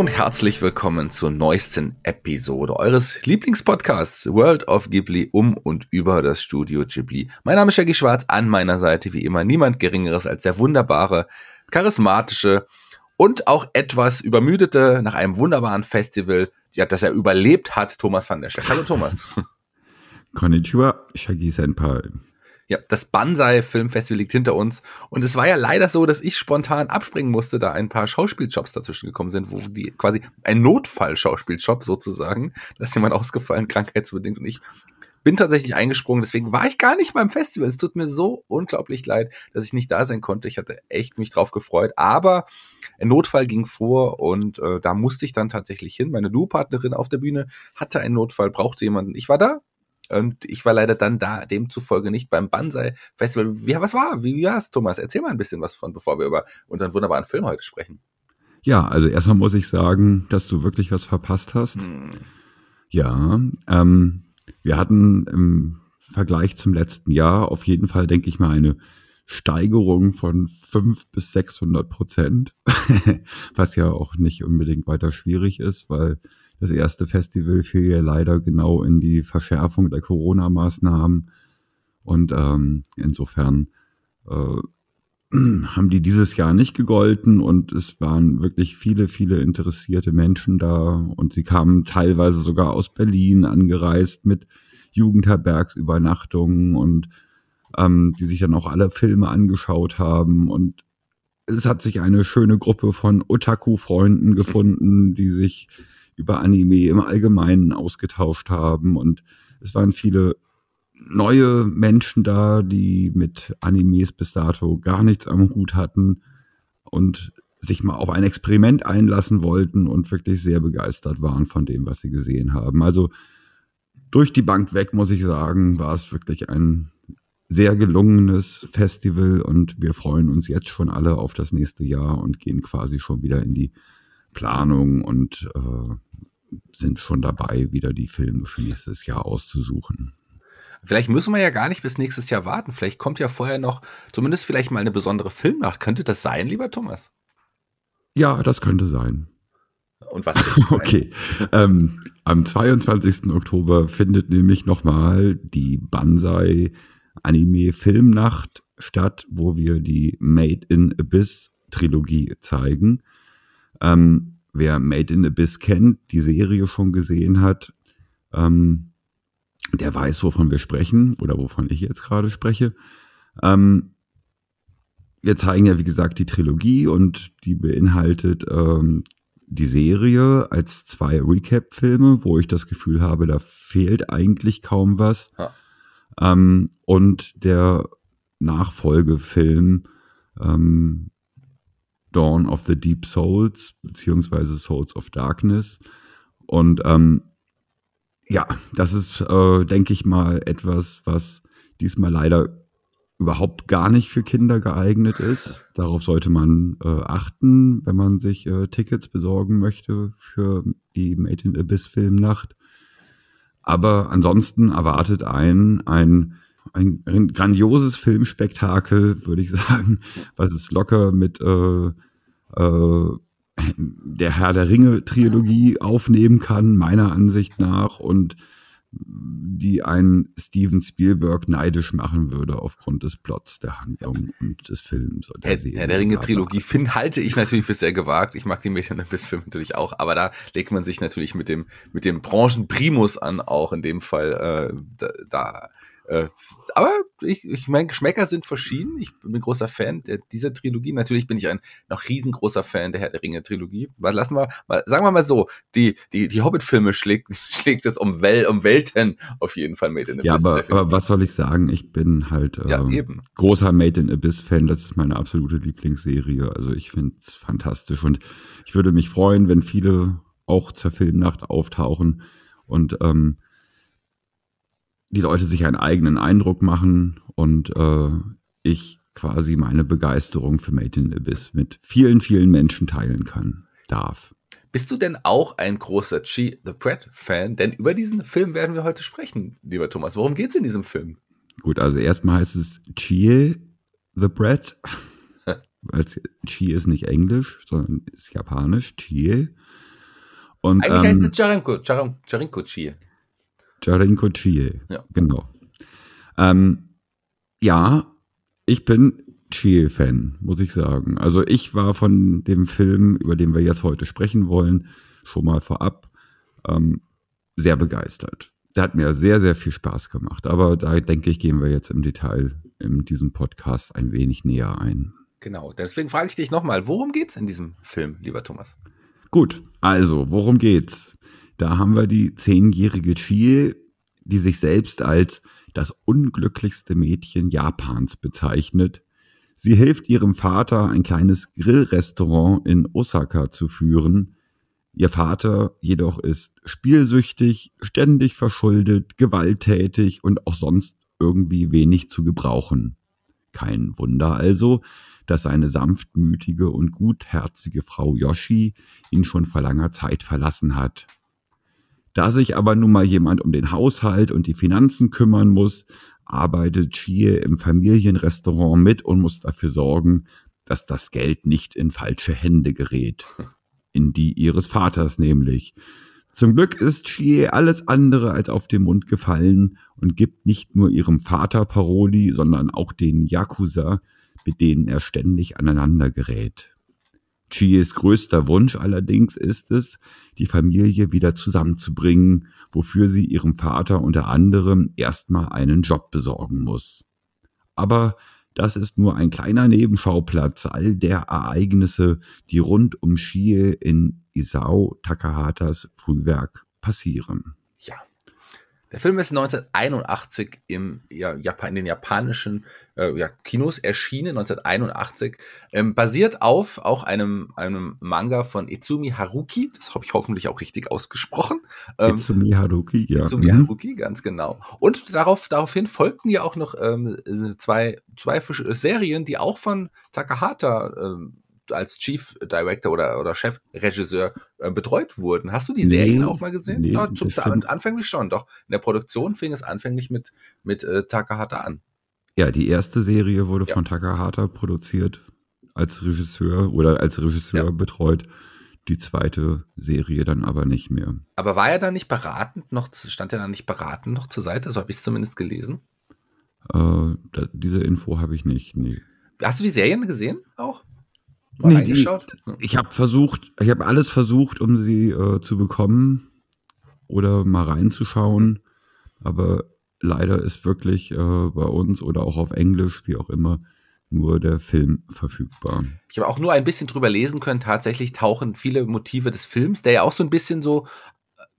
Und herzlich willkommen zur neuesten Episode eures Lieblingspodcasts World of Ghibli um und über das Studio Ghibli. Mein Name ist Shaggy Schwarz, an meiner Seite wie immer niemand geringeres als der wunderbare, charismatische und auch etwas übermüdete nach einem wunderbaren Festival, ja, das er überlebt hat, Thomas van der Schleck. Hallo Thomas. Konnichiwa, Shaggy Senpai. Ja, das Banzai Filmfestival liegt hinter uns. Und es war ja leider so, dass ich spontan abspringen musste, da ein paar Schauspieljobs dazwischen gekommen sind, wo die quasi ein Notfall-Schauspieljob sozusagen. Da ist jemand ausgefallen, krankheitsbedingt. Und ich bin tatsächlich eingesprungen, deswegen war ich gar nicht beim Festival. Es tut mir so unglaublich leid, dass ich nicht da sein konnte. Ich hatte echt mich drauf gefreut, aber ein Notfall ging vor und äh, da musste ich dann tatsächlich hin. Meine Du-Partnerin auf der Bühne hatte einen Notfall, brauchte jemanden. Ich war da, und ich war leider dann da, demzufolge nicht beim Banzai Festival. Wie, was war? Wie war's, Thomas? Erzähl mal ein bisschen was von, bevor wir über unseren wunderbaren Film heute sprechen. Ja, also erstmal muss ich sagen, dass du wirklich was verpasst hast. Hm. Ja, ähm, wir hatten im Vergleich zum letzten Jahr auf jeden Fall, denke ich mal, eine Steigerung von fünf bis 600 Prozent, was ja auch nicht unbedingt weiter schwierig ist, weil das erste Festival fiel ja leider genau in die Verschärfung der Corona-Maßnahmen. Und ähm, insofern äh, haben die dieses Jahr nicht gegolten und es waren wirklich viele, viele interessierte Menschen da und sie kamen teilweise sogar aus Berlin angereist mit Jugendherbergsübernachtungen und ähm, die sich dann auch alle Filme angeschaut haben und es hat sich eine schöne Gruppe von Otaku-Freunden gefunden, die sich über Anime im Allgemeinen ausgetauscht haben und es waren viele neue Menschen da, die mit Animes bis dato gar nichts am Hut hatten und sich mal auf ein Experiment einlassen wollten und wirklich sehr begeistert waren von dem, was sie gesehen haben. Also durch die Bank weg, muss ich sagen, war es wirklich ein sehr gelungenes Festival und wir freuen uns jetzt schon alle auf das nächste Jahr und gehen quasi schon wieder in die Planung und äh, sind schon dabei, wieder die Filme für nächstes Jahr auszusuchen. Vielleicht müssen wir ja gar nicht bis nächstes Jahr warten. Vielleicht kommt ja vorher noch zumindest vielleicht mal eine besondere Filmnacht. Könnte das sein, lieber Thomas? Ja, das könnte sein. Und was? okay. Ähm, am 22. Oktober findet nämlich nochmal die Banzai Anime Filmnacht statt, wo wir die Made in Abyss Trilogie zeigen. Ähm, wer Made in Abyss kennt, die Serie schon gesehen hat, ähm, der weiß, wovon wir sprechen oder wovon ich jetzt gerade spreche. Ähm, wir zeigen ja, wie gesagt, die Trilogie und die beinhaltet ähm, die Serie als zwei Recap-Filme, wo ich das Gefühl habe, da fehlt eigentlich kaum was. Ja. Ähm, und der Nachfolgefilm ähm, Dawn of the Deep Souls, beziehungsweise Souls of Darkness. Und ähm, ja, das ist, äh, denke ich mal, etwas, was diesmal leider überhaupt gar nicht für Kinder geeignet ist. Darauf sollte man äh, achten, wenn man sich äh, Tickets besorgen möchte für die Made in Abyss Filmnacht. Aber ansonsten erwartet ein ein, ein, ein grandioses Filmspektakel, würde ich sagen, was es locker mit äh, äh, der Herr der Ringe Trilogie aufnehmen kann, meiner Ansicht nach, und die einen Steven Spielberg neidisch machen würde aufgrund des Plots, der Handlung und des Films. Der, Herr, Herr der Ringe Trilogie Finn halte ich natürlich für sehr gewagt. Ich mag die Mädchen bis Film natürlich auch, aber da legt man sich natürlich mit dem mit dem Branchenprimus an, auch in dem Fall äh, da, da äh, aber ich, ich meine, Geschmäcker sind verschieden. Ich bin großer Fan dieser Trilogie. Natürlich bin ich ein noch riesengroßer Fan der Herr der Ringe Trilogie. Was lassen wir mal, sagen wir mal so, die, die, die Hobbit-Filme schlägt, schlägt es um, Wel, um Welten auf jeden Fall Made in Abyss. Ja, aber, aber was soll ich sagen? Ich bin halt äh, ja, eben. großer Made in Abyss-Fan. Das ist meine absolute Lieblingsserie. Also ich finde es fantastisch und ich würde mich freuen, wenn viele auch zur Filmnacht auftauchen und ähm, die Leute sich einen eigenen Eindruck machen und äh, ich quasi meine Begeisterung für Made in Abyss mit vielen, vielen Menschen teilen kann, darf. Bist du denn auch ein großer Chi the Pratt Fan? Denn über diesen Film werden wir heute sprechen, lieber Thomas. Worum geht's in diesem Film? Gut, also erstmal heißt es Chi the Bread. weil Chie ist nicht Englisch, sondern ist Japanisch, Chie. Und, Eigentlich ähm, heißt es Charinko, Charinko Chie. Charinko Chie, ja. genau. Ähm, ja, ich bin Chie-Fan, muss ich sagen. Also ich war von dem Film, über den wir jetzt heute sprechen wollen, schon mal vorab ähm, sehr begeistert. Der hat mir sehr, sehr viel Spaß gemacht. Aber da denke ich, gehen wir jetzt im Detail in diesem Podcast ein wenig näher ein. Genau, deswegen frage ich dich nochmal, worum geht's in diesem Film, lieber Thomas? Gut, also, worum geht's? Da haben wir die zehnjährige Chie, die sich selbst als das unglücklichste Mädchen Japans bezeichnet. Sie hilft ihrem Vater, ein kleines Grillrestaurant in Osaka zu führen. Ihr Vater jedoch ist spielsüchtig, ständig verschuldet, gewalttätig und auch sonst irgendwie wenig zu gebrauchen. Kein Wunder also, dass seine sanftmütige und gutherzige Frau Yoshi ihn schon vor langer Zeit verlassen hat. Da sich aber nun mal jemand um den Haushalt und die Finanzen kümmern muss, arbeitet Chie im Familienrestaurant mit und muss dafür sorgen, dass das Geld nicht in falsche Hände gerät. In die ihres Vaters nämlich. Zum Glück ist Chie alles andere als auf den Mund gefallen und gibt nicht nur ihrem Vater Paroli, sondern auch den Yakuza, mit denen er ständig aneinander gerät. Chies größter Wunsch allerdings ist es, die Familie wieder zusammenzubringen, wofür sie ihrem Vater unter anderem erstmal einen Job besorgen muss. Aber das ist nur ein kleiner Nebenschauplatz all der Ereignisse, die rund um Chie in Isao Takahatas Frühwerk passieren. Ja, der Film ist 1981 im, ja, Japan, in den japanischen äh, ja, Kinos erschienen, 1981. Ähm, basiert auf auch einem, einem Manga von Izumi Haruki. Das habe ich hoffentlich auch richtig ausgesprochen. Ähm, Izumi Haruki, ja. Izumi mhm. Haruki, ganz genau. Und darauf, daraufhin folgten ja auch noch ähm, zwei, zwei Serien, die auch von Takahata ähm, als Chief Director oder, oder Chefregisseur äh, betreut wurden. Hast du die Serien nee, auch mal gesehen? Nee, ja, zum, anfänglich schon, doch. In der Produktion fing es anfänglich mit, mit äh, Takahata an. Ja, die erste Serie wurde ja. von Takahata produziert als Regisseur oder als Regisseur ja. betreut. Die zweite Serie dann aber nicht mehr. Aber war er dann nicht beratend noch, stand er dann nicht beratend noch zur Seite? So habe ich es zumindest gelesen. Äh, da, diese Info habe ich nicht, nee. Hast du die Serien gesehen auch? Mal nee, die, ich habe versucht, ich habe alles versucht, um sie äh, zu bekommen oder mal reinzuschauen, aber leider ist wirklich äh, bei uns oder auch auf Englisch, wie auch immer, nur der Film verfügbar. Ich habe auch nur ein bisschen drüber lesen können. Tatsächlich tauchen viele Motive des Films, der ja auch so ein bisschen so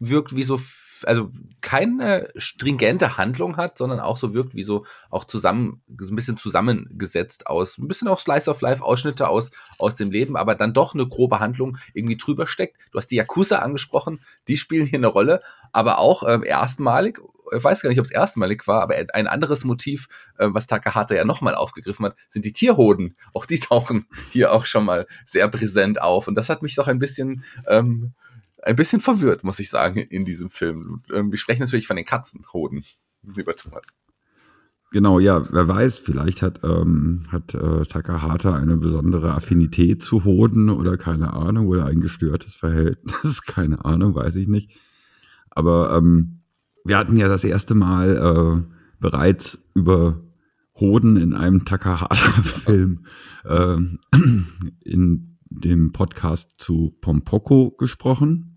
wirkt wie so, also keine stringente Handlung hat, sondern auch so wirkt wie so auch zusammen, so ein bisschen zusammengesetzt aus, ein bisschen auch Slice of Life Ausschnitte aus, aus dem Leben, aber dann doch eine grobe Handlung irgendwie drüber steckt. Du hast die Yakuza angesprochen, die spielen hier eine Rolle, aber auch ähm, erstmalig, ich weiß gar nicht, ob es erstmalig war, aber ein anderes Motiv, äh, was Takahata ja nochmal aufgegriffen hat, sind die Tierhoden. Auch die tauchen hier auch schon mal sehr präsent auf. Und das hat mich doch ein bisschen ähm, ein bisschen verwirrt, muss ich sagen, in diesem Film. Wir sprechen natürlich von den Katzenhoden, lieber Thomas. Genau, ja, wer weiß, vielleicht hat, ähm, hat äh, Takahata eine besondere Affinität zu Hoden oder keine Ahnung, oder ein gestörtes Verhältnis, keine Ahnung, weiß ich nicht. Aber ähm, wir hatten ja das erste Mal äh, bereits über Hoden in einem Takahata-Film äh, in dem Podcast zu Pompoko gesprochen.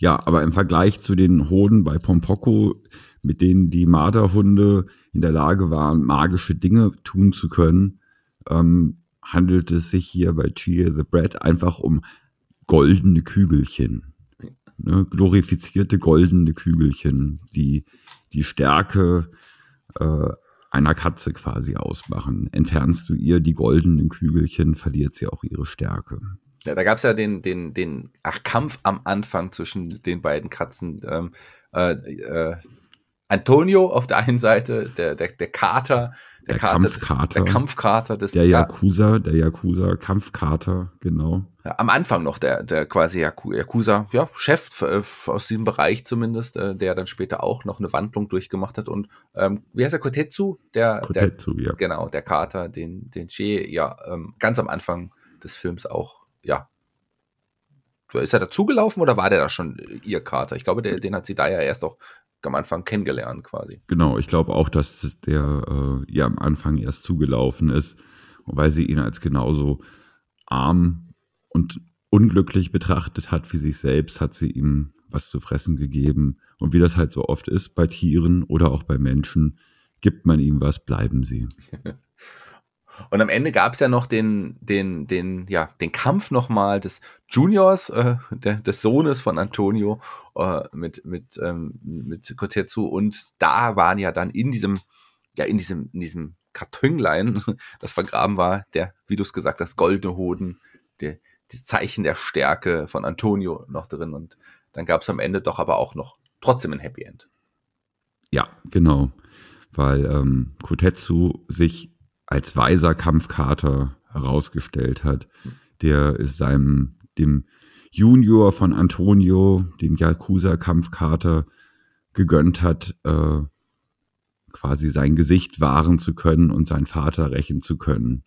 Ja, aber im Vergleich zu den Hoden bei Pompoko, mit denen die Marderhunde in der Lage waren, magische Dinge tun zu können, ähm, handelt es sich hier bei Cheer the Bread einfach um goldene Kügelchen. Ne, glorifizierte goldene Kügelchen, die die Stärke äh, einer Katze quasi ausmachen. Entfernst du ihr die goldenen Kügelchen, verliert sie auch ihre Stärke. Ja, da gab es ja den, den, den ach, Kampf am Anfang zwischen den beiden Katzen. Ähm, äh, äh, Antonio auf der einen Seite, der, der, der Kater, der, der Kater, Kampfkater. Der Kampfkater des Der Yakuza, der Yakuza, Kampfkater, genau. Ja, am Anfang noch der, der quasi Yakuza, ja, Chef äh, aus diesem Bereich zumindest, äh, der dann später auch noch eine Wandlung durchgemacht hat. Und ähm, wie heißt der Kotetsu? Der, Kotetsu, der, ja. Genau, der Kater, den, den Che ja ähm, ganz am Anfang des Films auch, ja. Ist er dazugelaufen oder war der da schon ihr Kater? Ich glaube, der, den hat sie da ja erst auch am Anfang kennengelernt quasi. Genau, ich glaube auch, dass der äh, ja am Anfang erst zugelaufen ist, weil sie ihn als genauso arm und unglücklich betrachtet hat wie sich selbst, hat sie ihm was zu fressen gegeben. Und wie das halt so oft ist bei Tieren oder auch bei Menschen, gibt man ihm was, bleiben sie. Und am Ende gab es ja noch den, den, den, ja, den Kampf nochmal des Juniors, äh, der, des Sohnes von Antonio äh, mit, mit, ähm, mit Kotetsu. Und da waren ja dann in diesem, ja, in diesem, in diesem Kartönlein, das vergraben war, der, wie du es gesagt hast, goldene Hoden, der, die Zeichen der Stärke von Antonio noch drin. Und dann gab es am Ende doch aber auch noch trotzdem ein Happy End. Ja, genau. Weil ähm, Kotetsu sich als weiser Kampfkater herausgestellt hat. Der ist seinem, dem Junior von Antonio, dem Yakuza-Kampfkater, gegönnt hat, äh, quasi sein Gesicht wahren zu können und seinen Vater rächen zu können.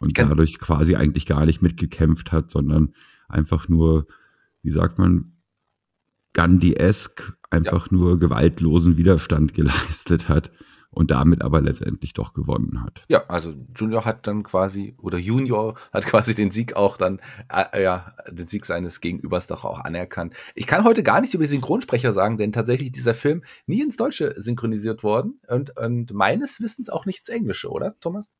Und dadurch quasi eigentlich gar nicht mitgekämpft hat, sondern einfach nur, wie sagt man, Gandhi-esk, einfach ja. nur gewaltlosen Widerstand geleistet hat und damit aber letztendlich doch gewonnen hat. Ja, also Junior hat dann quasi, oder Junior hat quasi den Sieg auch dann, äh, ja, den Sieg seines Gegenübers doch auch anerkannt. Ich kann heute gar nichts über Synchronsprecher sagen, denn tatsächlich dieser Film nie ins Deutsche synchronisiert worden und, und meines Wissens auch nichts Englische, oder, Thomas?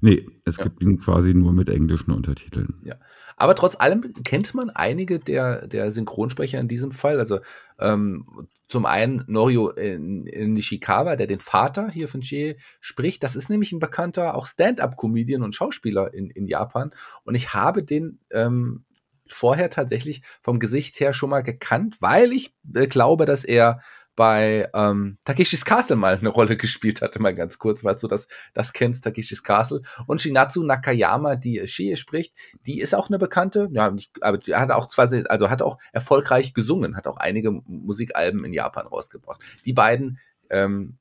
Nee, es ja. gibt ihn quasi nur mit englischen Untertiteln. Ja. Aber trotz allem kennt man einige der, der Synchronsprecher in diesem Fall. Also ähm, zum einen Norio Nishikawa, der den Vater hier von Chie spricht. Das ist nämlich ein bekannter auch Stand-up-Comedian und Schauspieler in, in Japan. Und ich habe den ähm, vorher tatsächlich vom Gesicht her schon mal gekannt, weil ich äh, glaube, dass er bei ähm, Takeshis Castle mal eine Rolle gespielt hatte, mal ganz kurz, weil du das, das kennst, Takeshis Castle. Und Shinatsu Nakayama, die Shie spricht, die ist auch eine bekannte, ja, nicht, aber die hat auch zwar, also hat auch erfolgreich gesungen, hat auch einige Musikalben in Japan rausgebracht. Die beiden ähm,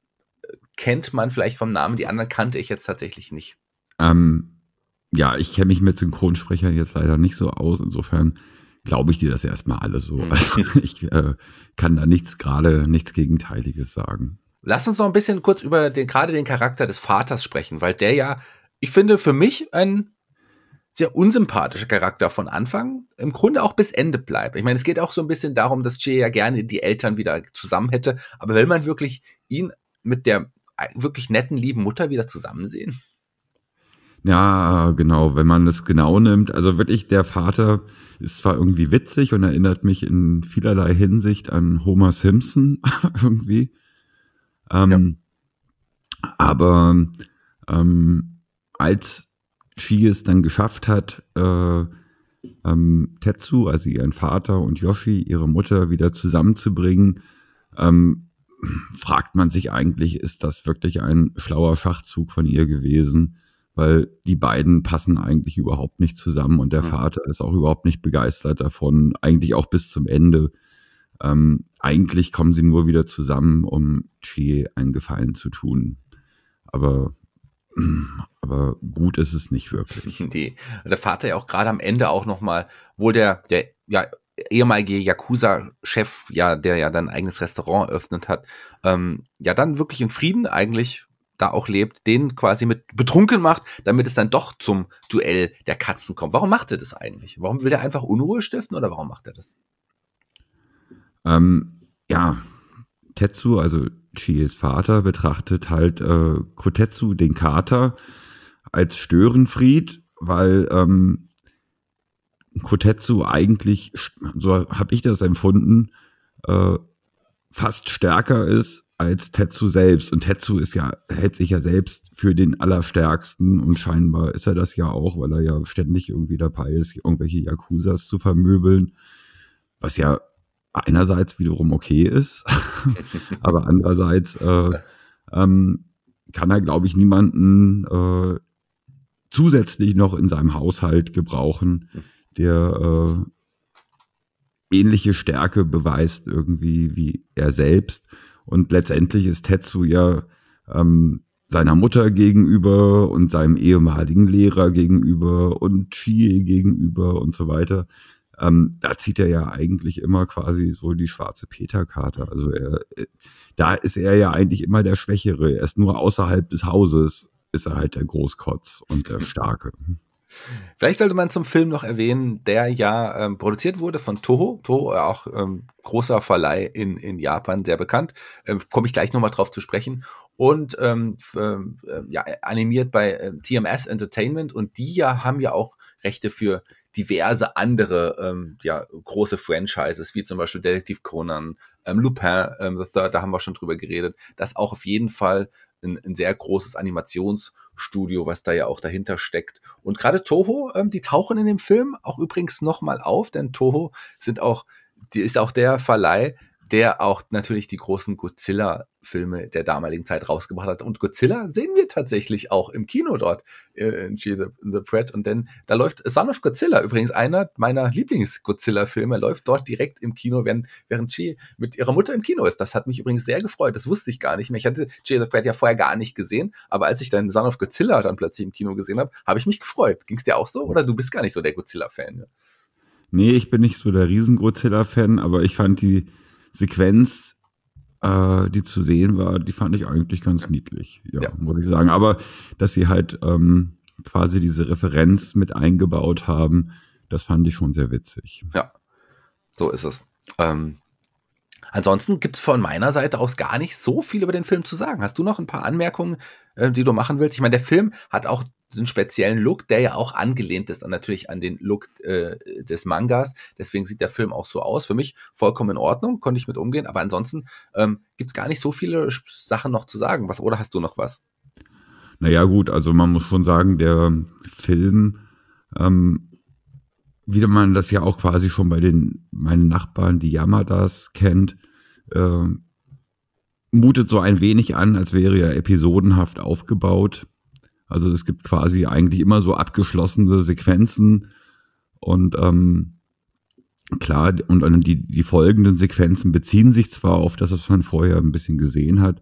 kennt man vielleicht vom Namen, die anderen kannte ich jetzt tatsächlich nicht. Ähm, ja, ich kenne mich mit Synchronsprechern jetzt leider nicht so aus, insofern glaube ich dir das erstmal alles so. Mhm. Also ich äh, kann da nichts gerade, nichts Gegenteiliges sagen. Lass uns noch ein bisschen kurz über den, gerade den Charakter des Vaters sprechen, weil der ja, ich finde, für mich ein sehr unsympathischer Charakter von Anfang, im Grunde auch bis Ende bleibt. Ich meine, es geht auch so ein bisschen darum, dass Che ja gerne die Eltern wieder zusammen hätte, aber will man wirklich ihn mit der wirklich netten, lieben Mutter wieder zusammen sehen? Ja, genau, wenn man es genau nimmt. Also wirklich, der Vater ist zwar irgendwie witzig und erinnert mich in vielerlei Hinsicht an Homer Simpson irgendwie. Ähm, ja. Aber ähm, als Shi es dann geschafft hat, äh, ähm, Tetsu, also ihren Vater und Yoshi, ihre Mutter wieder zusammenzubringen, ähm, fragt man sich eigentlich, ist das wirklich ein schlauer Schachzug von ihr gewesen? Weil die beiden passen eigentlich überhaupt nicht zusammen und der mhm. Vater ist auch überhaupt nicht begeistert davon, eigentlich auch bis zum Ende. Ähm, eigentlich kommen sie nur wieder zusammen, um Chie einen Gefallen zu tun. Aber, aber gut ist es nicht wirklich. Nee. Der Vater ja auch gerade am Ende auch nochmal, wo der, der, ja, ehemalige Yakuza-Chef, ja, der ja dann ein eigenes Restaurant eröffnet hat, ähm, ja dann wirklich in Frieden eigentlich da auch lebt, den quasi mit betrunken macht, damit es dann doch zum Duell der Katzen kommt. Warum macht er das eigentlich? Warum will er einfach Unruhe stiften oder warum macht er das? Ähm, ja, Tetsu, also Chies Vater, betrachtet halt äh, Kotetsu, den Kater, als Störenfried, weil ähm, Kotetsu eigentlich, so habe ich das empfunden, äh, fast stärker ist als Tetsu selbst. Und Tetsu ist ja, hält sich ja selbst für den Allerstärksten und scheinbar ist er das ja auch, weil er ja ständig irgendwie dabei ist, irgendwelche Yakuzas zu vermöbeln. Was ja einerseits wiederum okay ist, aber andererseits äh, ähm, kann er, glaube ich, niemanden äh, zusätzlich noch in seinem Haushalt gebrauchen, der äh, ähnliche Stärke beweist irgendwie wie er selbst. Und letztendlich ist Tetsu ja ähm, seiner Mutter gegenüber und seinem ehemaligen Lehrer gegenüber und Chie gegenüber und so weiter. Ähm, da zieht er ja eigentlich immer quasi so die schwarze Peter-Karte. Also er, da ist er ja eigentlich immer der Schwächere. Er ist nur außerhalb des Hauses, ist er halt der Großkotz und der Starke. Vielleicht sollte man zum Film noch erwähnen, der ja ähm, produziert wurde von Toho. Toho, auch ähm, großer Verleih in, in Japan, sehr bekannt. Ähm, Komme ich gleich nochmal drauf zu sprechen. Und ähm, ähm, äh, ja, animiert bei äh, TMS Entertainment. Und die ja haben ja auch Rechte für diverse andere ähm, ja, große Franchises, wie zum Beispiel Detektiv Conan, ähm, Lupin, ähm, da haben wir schon drüber geredet, das auch auf jeden Fall ein, ein sehr großes Animationsstudio, was da ja auch dahinter steckt. Und gerade Toho, ähm, die tauchen in dem Film auch übrigens nochmal auf, denn Toho sind auch, die ist auch der Verleih, der auch natürlich die großen Godzilla-Filme der damaligen Zeit rausgebracht hat. Und Godzilla sehen wir tatsächlich auch im Kino dort äh, in She the, the Pret. Und denn da läuft Son of Godzilla, übrigens einer meiner Lieblings-Godzilla-Filme, läuft dort direkt im Kino, während, während Chi mit ihrer Mutter im Kino ist. Das hat mich übrigens sehr gefreut. Das wusste ich gar nicht mehr. Ich hatte She the Pret ja vorher gar nicht gesehen, aber als ich dann Son of Godzilla dann plötzlich im Kino gesehen habe, habe ich mich gefreut. Ging es dir auch so? Oder du bist gar nicht so der Godzilla-Fan? Ne? Nee, ich bin nicht so der Riesen-Godzilla-Fan, aber ich fand die Sequenz, äh, die zu sehen war, die fand ich eigentlich ganz niedlich, ja, ja. muss ich sagen. Aber dass sie halt ähm, quasi diese Referenz mit eingebaut haben, das fand ich schon sehr witzig. Ja, so ist es. Ähm, ansonsten gibt es von meiner Seite aus gar nicht so viel über den Film zu sagen. Hast du noch ein paar Anmerkungen, äh, die du machen willst? Ich meine, der Film hat auch einen speziellen Look, der ja auch angelehnt ist an, natürlich an den Look äh, des Mangas. Deswegen sieht der Film auch so aus. Für mich vollkommen in Ordnung, konnte ich mit umgehen. Aber ansonsten ähm, gibt es gar nicht so viele Sachen noch zu sagen. Was oder hast du noch was? Naja gut, also man muss schon sagen, der Film, ähm, wie man das ja auch quasi schon bei den meinen Nachbarn, die Yamadas kennt, äh, mutet so ein wenig an, als wäre er episodenhaft aufgebaut. Also es gibt quasi eigentlich immer so abgeschlossene Sequenzen und ähm, klar, und, die, die folgenden Sequenzen beziehen sich zwar auf das, was man vorher ein bisschen gesehen hat,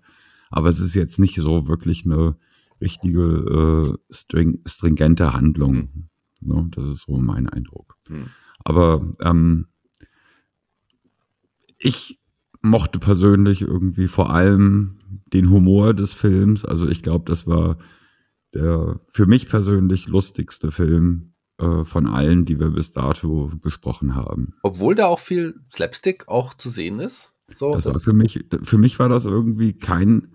aber es ist jetzt nicht so wirklich eine richtige äh, string, stringente Handlung. Mhm. Ne? Das ist so mein Eindruck. Mhm. Aber ähm, ich mochte persönlich irgendwie vor allem den Humor des Films. Also ich glaube, das war der für mich persönlich lustigste Film äh, von allen, die wir bis dato besprochen haben. Obwohl da auch viel Slapstick auch zu sehen ist. So, das, das war für mich, für mich war das irgendwie kein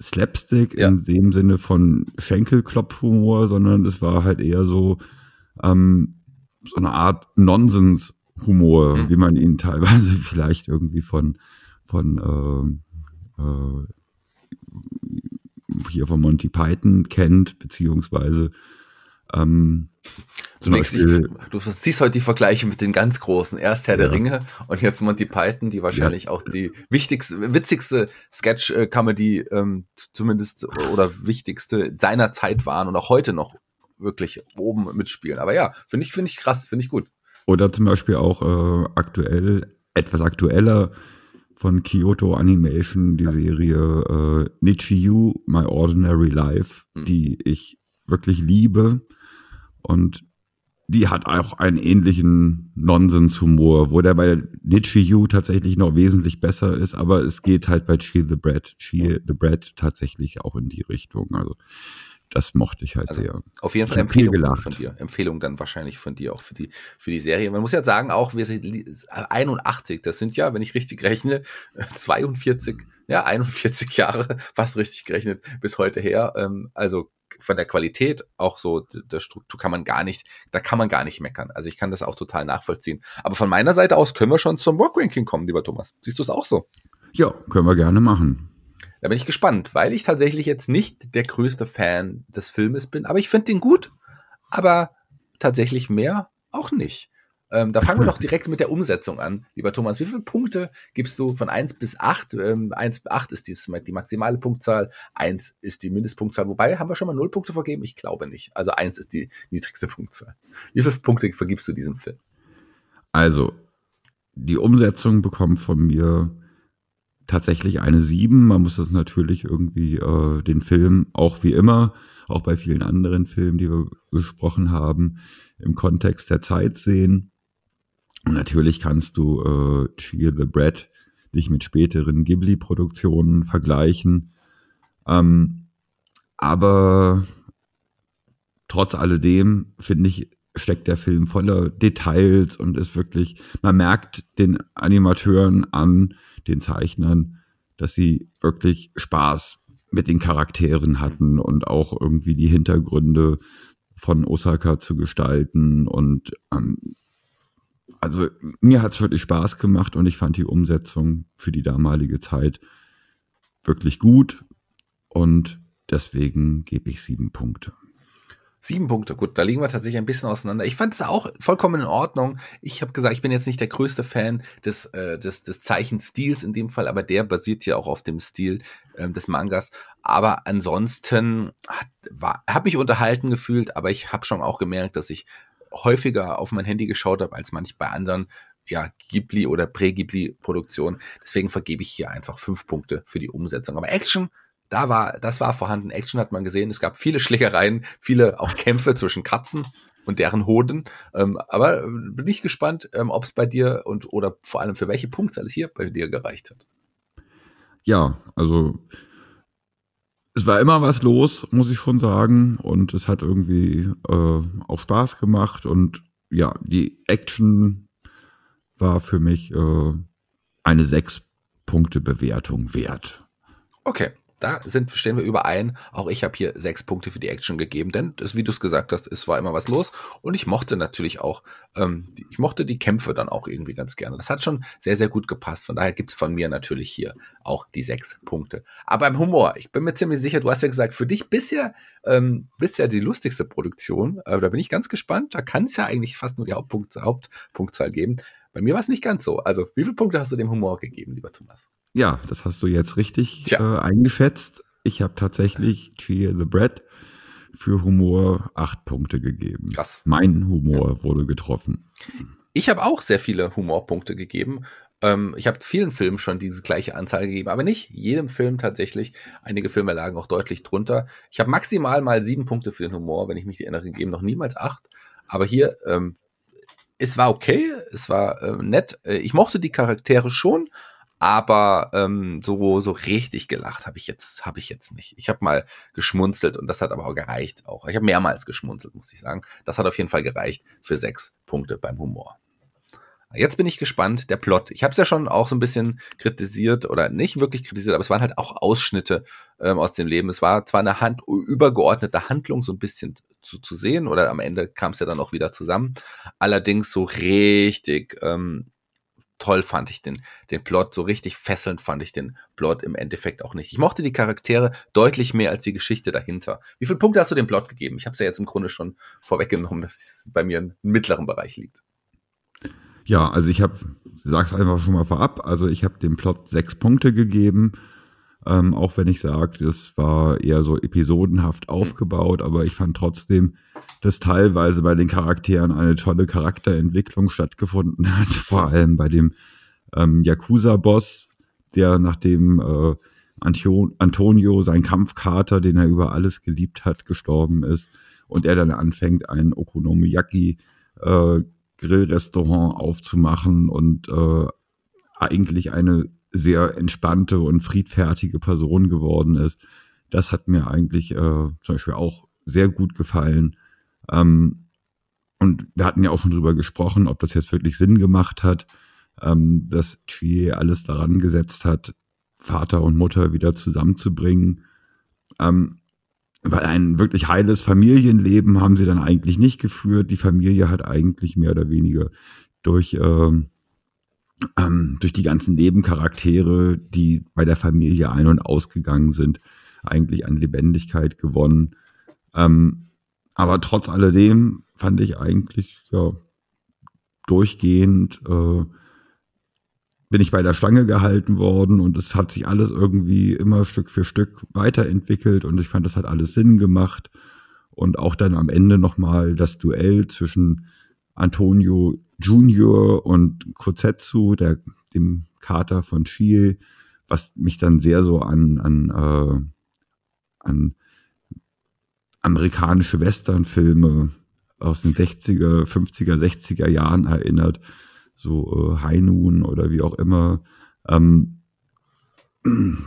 Slapstick ja. in dem Sinne von Schenkelklopfhumor, sondern es war halt eher so, ähm, so eine Art Nonsens-Humor, mhm. wie man ihn teilweise vielleicht irgendwie von, von äh, äh, hier von Monty Python kennt, beziehungsweise ähm, zum Beispiel, du ziehst heute die Vergleiche mit den ganz großen. Erst Herr ja. der Ringe und jetzt Monty Python, die wahrscheinlich ja. auch die wichtigste, witzigste Sketch-Comedy ähm, zumindest oder wichtigste seiner Zeit waren und auch heute noch wirklich oben mitspielen. Aber ja, finde ich, finde ich krass, finde ich gut. Oder zum Beispiel auch äh, aktuell, etwas aktueller, von Kyoto Animation, die Serie äh, Nichiyu, My Ordinary Life, mhm. die ich wirklich liebe. Und die hat auch einen ähnlichen Nonsenshumor, wo der bei Nichiyu tatsächlich noch wesentlich besser ist, aber es geht halt bei She the Bread, She the Bread tatsächlich auch in die Richtung. Also das mochte ich halt also sehr. Auf jeden Fall Empfehlung von dir. Empfehlung dann wahrscheinlich von dir auch für die, für die Serie. Man muss ja sagen, auch wir sind 81, das sind ja, wenn ich richtig rechne, 42, ja, 41 Jahre, fast richtig gerechnet, bis heute her. Ähm, also von der Qualität auch so der Struktur kann man gar nicht, da kann man gar nicht meckern. Also ich kann das auch total nachvollziehen. Aber von meiner Seite aus können wir schon zum Rock Ranking kommen, lieber Thomas. Siehst du es auch so? Ja, können wir gerne machen. Da bin ich gespannt, weil ich tatsächlich jetzt nicht der größte Fan des Filmes bin, aber ich finde den gut, aber tatsächlich mehr auch nicht. Ähm, da fangen wir doch direkt mit der Umsetzung an. Lieber Thomas, wie viele Punkte gibst du von 1 bis 8? Ähm, 1 bis 8 ist die, die maximale Punktzahl, 1 ist die Mindestpunktzahl. Wobei, haben wir schon mal 0 Punkte vergeben? Ich glaube nicht. Also 1 ist die niedrigste Punktzahl. Wie viele Punkte vergibst du diesem Film? Also, die Umsetzung bekommt von mir tatsächlich eine 7. Man muss das natürlich irgendwie äh, den Film auch wie immer, auch bei vielen anderen Filmen, die wir besprochen haben, im Kontext der Zeit sehen. Und natürlich kannst du äh, Cheer the Bread nicht mit späteren Ghibli-Produktionen vergleichen. Ähm, aber trotz alledem finde ich, steckt der Film voller Details und ist wirklich, man merkt den Animateuren an, den Zeichnern, dass sie wirklich Spaß mit den Charakteren hatten und auch irgendwie die Hintergründe von Osaka zu gestalten und ähm, also mir hat es wirklich Spaß gemacht und ich fand die Umsetzung für die damalige Zeit wirklich gut und deswegen gebe ich sieben Punkte. Sieben Punkte, gut, da liegen wir tatsächlich ein bisschen auseinander. Ich fand es auch vollkommen in Ordnung. Ich habe gesagt, ich bin jetzt nicht der größte Fan des, äh, des, des Zeichenstils in dem Fall, aber der basiert ja auch auf dem Stil äh, des Mangas. Aber ansonsten habe mich unterhalten gefühlt, aber ich habe schon auch gemerkt, dass ich häufiger auf mein Handy geschaut habe als manch bei anderen ja, Ghibli oder Prä-Ghibli-Produktionen. Deswegen vergebe ich hier einfach fünf Punkte für die Umsetzung. Aber Action, da war, das war vorhanden. Action hat man gesehen. Es gab viele Schlägereien, viele auch Kämpfe zwischen Katzen und deren Hoden. Ähm, aber äh, bin ich gespannt, ähm, ob es bei dir und oder vor allem für welche Punktzahl es hier bei dir gereicht hat. Ja, also es war immer was los, muss ich schon sagen. Und es hat irgendwie äh, auch Spaß gemacht. Und ja, die Action war für mich äh, eine sechs Punkte Bewertung wert. Okay, da sind, stehen wir überein. Auch ich habe hier sechs Punkte für die Action gegeben, denn das, wie du es gesagt hast, es war immer was los. Und ich mochte natürlich auch, ähm, ich mochte die Kämpfe dann auch irgendwie ganz gerne. Das hat schon sehr, sehr gut gepasst. Von daher gibt's von mir natürlich hier auch die sechs Punkte. Aber im Humor, ich bin mir ziemlich sicher, du hast ja gesagt, für dich bisher, ähm, bisher die lustigste Produktion. Äh, da bin ich ganz gespannt. Da kann es ja eigentlich fast nur die Hauptpunkt, Hauptpunktzahl geben. Bei mir war es nicht ganz so. Also, wie viele Punkte hast du dem Humor gegeben, lieber Thomas? Ja, das hast du jetzt richtig äh, eingeschätzt. Ich habe tatsächlich Cheer the Bread für Humor acht Punkte gegeben. Krass. Mein Humor wurde getroffen. Ich habe auch sehr viele Humorpunkte gegeben. Ähm, ich habe vielen Filmen schon diese gleiche Anzahl gegeben, aber nicht jedem Film tatsächlich. Einige Filme lagen auch deutlich drunter. Ich habe maximal mal sieben Punkte für den Humor, wenn ich mich erinnere, gegeben, noch niemals acht. Aber hier, ähm, es war okay, es war äh, nett. Äh, ich mochte die Charaktere schon, aber ähm, so so richtig gelacht habe ich jetzt habe ich jetzt nicht. Ich habe mal geschmunzelt und das hat aber auch gereicht. Auch ich habe mehrmals geschmunzelt, muss ich sagen. Das hat auf jeden Fall gereicht für sechs Punkte beim Humor. Jetzt bin ich gespannt, der Plot. Ich habe es ja schon auch so ein bisschen kritisiert oder nicht wirklich kritisiert, aber es waren halt auch Ausschnitte ähm, aus dem Leben. Es war zwar eine Hand übergeordnete Handlung so ein bisschen zu, zu sehen oder am Ende kam es ja dann auch wieder zusammen. Allerdings so richtig ähm, toll fand ich den, den Plot, so richtig fesselnd fand ich den Plot im Endeffekt auch nicht. Ich mochte die Charaktere deutlich mehr als die Geschichte dahinter. Wie viele Punkte hast du dem Plot gegeben? Ich habe es ja jetzt im Grunde schon vorweggenommen, dass es bei mir im mittleren Bereich liegt. Ja, also ich habe, sag's einfach schon mal vorab, also ich habe dem Plot sechs Punkte gegeben. Ähm, auch wenn ich sage, das war eher so episodenhaft aufgebaut, aber ich fand trotzdem, dass teilweise bei den Charakteren eine tolle Charakterentwicklung stattgefunden hat, vor allem bei dem ähm, Yakuza-Boss, der nachdem äh, Antonio, sein Kampfkater, den er über alles geliebt hat, gestorben ist und er dann anfängt, ein Okonomiyaki äh, Grillrestaurant aufzumachen und äh, eigentlich eine sehr entspannte und friedfertige Person geworden ist. Das hat mir eigentlich äh, zum Beispiel auch sehr gut gefallen. Ähm, und wir hatten ja auch schon drüber gesprochen, ob das jetzt wirklich Sinn gemacht hat, ähm, dass Chie alles daran gesetzt hat, Vater und Mutter wieder zusammenzubringen. Ähm, weil ein wirklich heiles Familienleben haben sie dann eigentlich nicht geführt. Die Familie hat eigentlich mehr oder weniger durch ähm, ähm, durch die ganzen Nebencharaktere, die bei der Familie ein- und ausgegangen sind, eigentlich an Lebendigkeit gewonnen. Ähm, aber trotz alledem fand ich eigentlich, ja, durchgehend äh, bin ich bei der Stange gehalten worden und es hat sich alles irgendwie immer Stück für Stück weiterentwickelt und ich fand, das hat alles Sinn gemacht. Und auch dann am Ende nochmal das Duell zwischen Antonio Junior und Kozetsu, der, dem Kater von Chie, was mich dann sehr so an, an, äh, an amerikanische Westernfilme aus den 60er, 50er, 60er Jahren erinnert so äh, Noon oder wie auch immer, ähm,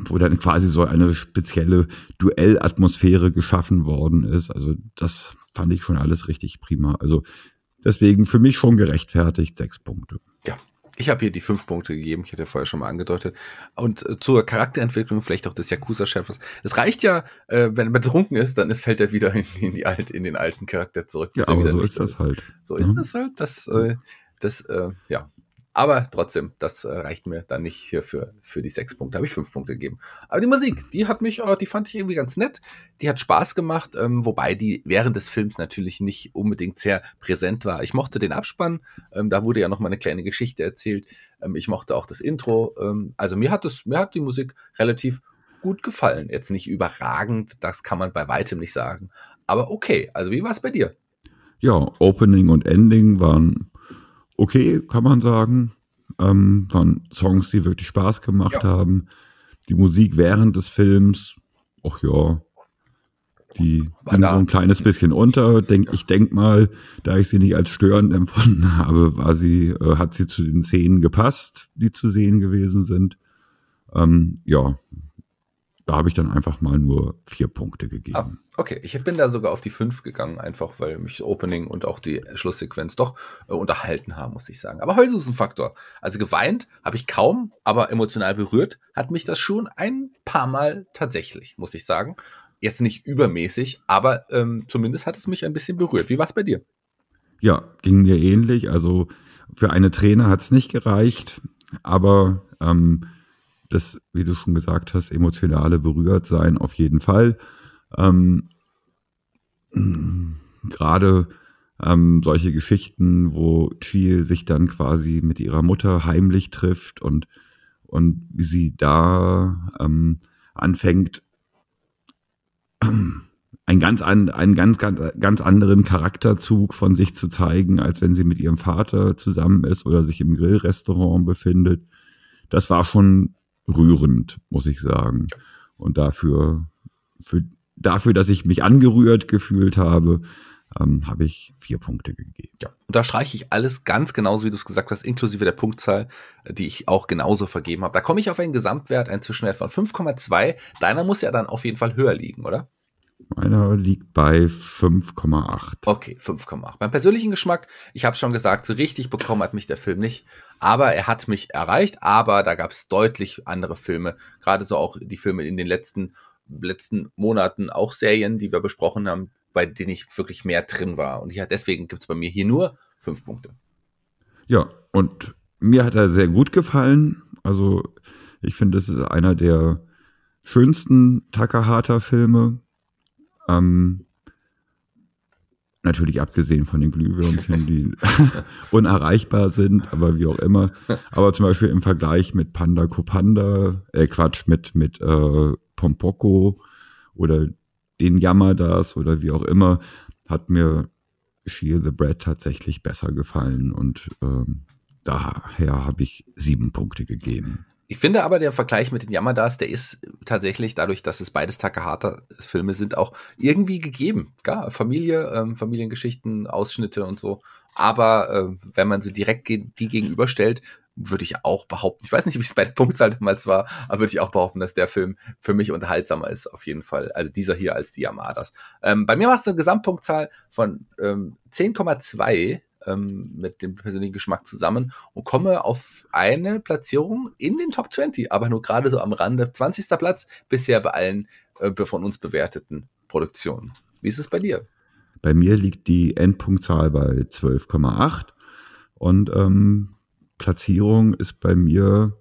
wo dann quasi so eine spezielle Duellatmosphäre geschaffen worden ist. Also das fand ich schon alles richtig prima. Also deswegen für mich schon gerechtfertigt sechs Punkte. Ja, ich habe hier die fünf Punkte gegeben, ich hatte vorher schon mal angedeutet. Und äh, zur Charakterentwicklung vielleicht auch des Yakuza-Chefs. Es reicht ja, äh, wenn er betrunken ist, dann ist, fällt er wieder in, in, die alt, in den alten Charakter zurück. Ja, aber so ist das halt. So ist es halt. Das äh, das, äh, ja. Aber trotzdem, das äh, reicht mir dann nicht hier für, für die sechs Punkte. Habe ich fünf Punkte gegeben. Aber die Musik, die hat mich, äh, die fand ich irgendwie ganz nett. Die hat Spaß gemacht, ähm, wobei die während des Films natürlich nicht unbedingt sehr präsent war. Ich mochte den Abspann, ähm, da wurde ja noch mal eine kleine Geschichte erzählt. Ähm, ich mochte auch das Intro. Ähm, also mir hat es, mir hat die Musik relativ gut gefallen. Jetzt nicht überragend, das kann man bei weitem nicht sagen. Aber okay, also wie war es bei dir? Ja, Opening und Ending waren okay, kann man sagen. Ähm, waren Songs, die wirklich Spaß gemacht ja. haben. Die Musik während des Films, ach ja, die ging so ein kleines bisschen unter. Denk, ich denke mal, da ich sie nicht als störend empfunden habe, war sie, äh, hat sie zu den Szenen gepasst, die zu sehen gewesen sind. Ähm, ja, da habe ich dann einfach mal nur vier Punkte gegeben. Ah, okay, ich bin da sogar auf die fünf gegangen, einfach weil mich Opening und auch die Schlusssequenz doch äh, unterhalten haben, muss ich sagen. Aber Heulsusen-Faktor. Also geweint habe ich kaum, aber emotional berührt hat mich das schon ein paar Mal tatsächlich, muss ich sagen. Jetzt nicht übermäßig, aber ähm, zumindest hat es mich ein bisschen berührt. Wie war es bei dir? Ja, ging mir ähnlich. Also für eine Träne hat es nicht gereicht, aber ähm, das, wie du schon gesagt hast, emotionale berührt sein auf jeden Fall. Ähm, Gerade ähm, solche Geschichten, wo Chie sich dann quasi mit ihrer Mutter heimlich trifft und, und wie sie da ähm, anfängt, einen ganz, an, einen ganz, ganz, ganz anderen Charakterzug von sich zu zeigen, als wenn sie mit ihrem Vater zusammen ist oder sich im Grillrestaurant befindet. Das war schon rührend, muss ich sagen. Und dafür, für, dafür, dass ich mich angerührt gefühlt habe, ähm, habe ich vier Punkte gegeben. Ja, und da streiche ich alles ganz genauso, wie du es gesagt hast, inklusive der Punktzahl, die ich auch genauso vergeben habe. Da komme ich auf einen Gesamtwert, einen Zwischenwert von 5,2. Deiner muss ja dann auf jeden Fall höher liegen, oder? Meiner liegt bei 5,8. Okay, 5,8. Beim persönlichen Geschmack, ich habe schon gesagt, so richtig bekommen hat mich der Film nicht. Aber er hat mich erreicht, aber da gab es deutlich andere Filme. Gerade so auch die Filme in den letzten, letzten Monaten, auch Serien, die wir besprochen haben, bei denen ich wirklich mehr drin war. Und ja, deswegen gibt es bei mir hier nur fünf Punkte. Ja, und mir hat er sehr gut gefallen. Also ich finde, es ist einer der schönsten Takahata-Filme ähm, natürlich abgesehen von den Glühwürmchen, die unerreichbar sind, aber wie auch immer. Aber zum Beispiel im Vergleich mit Panda Kopanda, äh Quatsch, mit, mit äh, Pompoko oder den Yamadas oder wie auch immer, hat mir Shear the Bread tatsächlich besser gefallen und ähm, daher habe ich sieben Punkte gegeben. Ich finde aber, der Vergleich mit den Yamadas, der ist tatsächlich dadurch, dass es beides Takahata-Filme sind, auch irgendwie gegeben. Ja, Familie, ähm, Familiengeschichten, Ausschnitte und so. Aber äh, wenn man sie direkt ge die gegenüberstellt, würde ich auch behaupten, ich weiß nicht, wie es bei der Punktzahl damals war, aber würde ich auch behaupten, dass der Film für mich unterhaltsamer ist, auf jeden Fall. Also dieser hier als die Yamadas. Ähm, bei mir macht es eine Gesamtpunktzahl von ähm, 10,2 ähm, mit dem persönlichen Geschmack zusammen und komme auf eine Platzierung in den Top 20, aber nur gerade so am Rande. 20. Platz bisher bei allen äh, von uns bewerteten Produktionen. Wie ist es bei dir? Bei mir liegt die Endpunktzahl bei 12,8 und ähm, Platzierung ist bei mir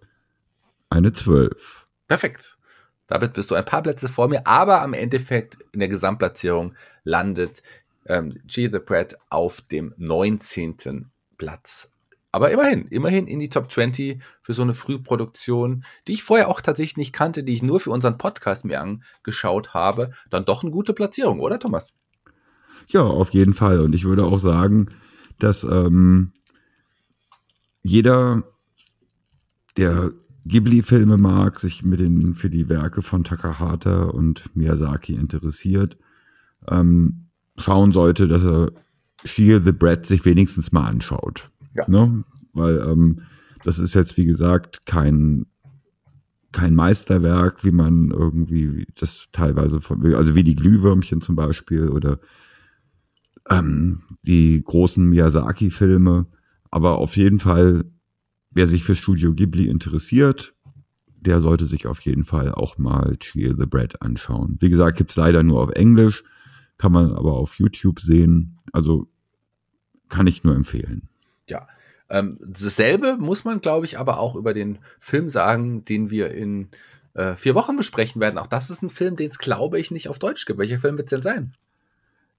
eine 12. Perfekt. Damit bist du ein paar Plätze vor mir, aber am Endeffekt in der Gesamtplatzierung landet ähm, G. The Pratt auf dem 19. Platz. Aber immerhin, immerhin in die Top 20 für so eine Frühproduktion, die ich vorher auch tatsächlich nicht kannte, die ich nur für unseren Podcast mir angeschaut habe. Dann doch eine gute Platzierung, oder Thomas? Ja, auf jeden Fall. Und ich würde auch sagen, dass ähm, jeder, der Ghibli-Filme mag, sich mit den, für die Werke von Takahata und Miyazaki interessiert, ähm, schauen sollte, dass er Sheer the Bread sich wenigstens mal anschaut. Ja. Ne? Weil ähm, das ist jetzt, wie gesagt, kein, kein Meisterwerk, wie man irgendwie das teilweise von, also wie die Glühwürmchen zum Beispiel oder ähm, die großen Miyazaki-Filme. Aber auf jeden Fall, wer sich für Studio Ghibli interessiert, der sollte sich auf jeden Fall auch mal Cheer the Bread anschauen. Wie gesagt, gibt's leider nur auf Englisch, kann man aber auf YouTube sehen. Also kann ich nur empfehlen. Ja, ähm, dasselbe muss man, glaube ich, aber auch über den Film sagen, den wir in äh, vier Wochen besprechen werden. Auch das ist ein Film, den es, glaube ich, nicht auf Deutsch gibt. Welcher Film wird es denn sein?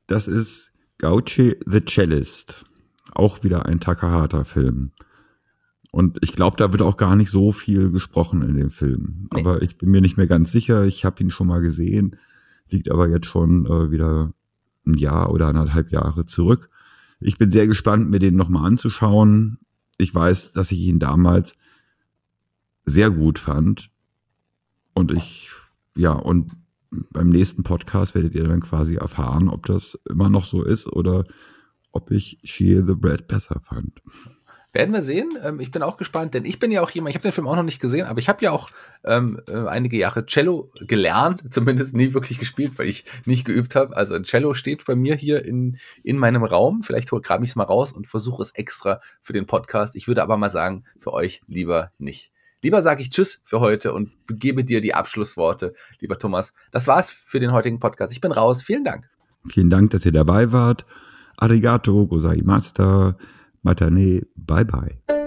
Das ist Gauchi the Cellist. Auch wieder ein Takahata-Film. Und ich glaube, da wird auch gar nicht so viel gesprochen in dem Film. Nee. Aber ich bin mir nicht mehr ganz sicher. Ich habe ihn schon mal gesehen, liegt aber jetzt schon äh, wieder ein Jahr oder anderthalb Jahre zurück. Ich bin sehr gespannt, mir den nochmal anzuschauen. Ich weiß, dass ich ihn damals sehr gut fand. Und ich, ja, und beim nächsten Podcast werdet ihr dann quasi erfahren, ob das immer noch so ist oder ob ich Sheer the Bread besser fand. Werden wir sehen. Ähm, ich bin auch gespannt, denn ich bin ja auch jemand, ich habe den Film auch noch nicht gesehen, aber ich habe ja auch ähm, äh, einige Jahre Cello gelernt, zumindest nie wirklich gespielt, weil ich nicht geübt habe. Also ein Cello steht bei mir hier in, in meinem Raum. Vielleicht grabe ich es mal raus und versuche es extra für den Podcast. Ich würde aber mal sagen, für euch lieber nicht. Lieber sage ich Tschüss für heute und gebe dir die Abschlussworte, lieber Thomas. Das war's für den heutigen Podcast. Ich bin raus. Vielen Dank. Vielen Dank, dass ihr dabei wart. Arigato, gozaimashita. Matane, bye bye.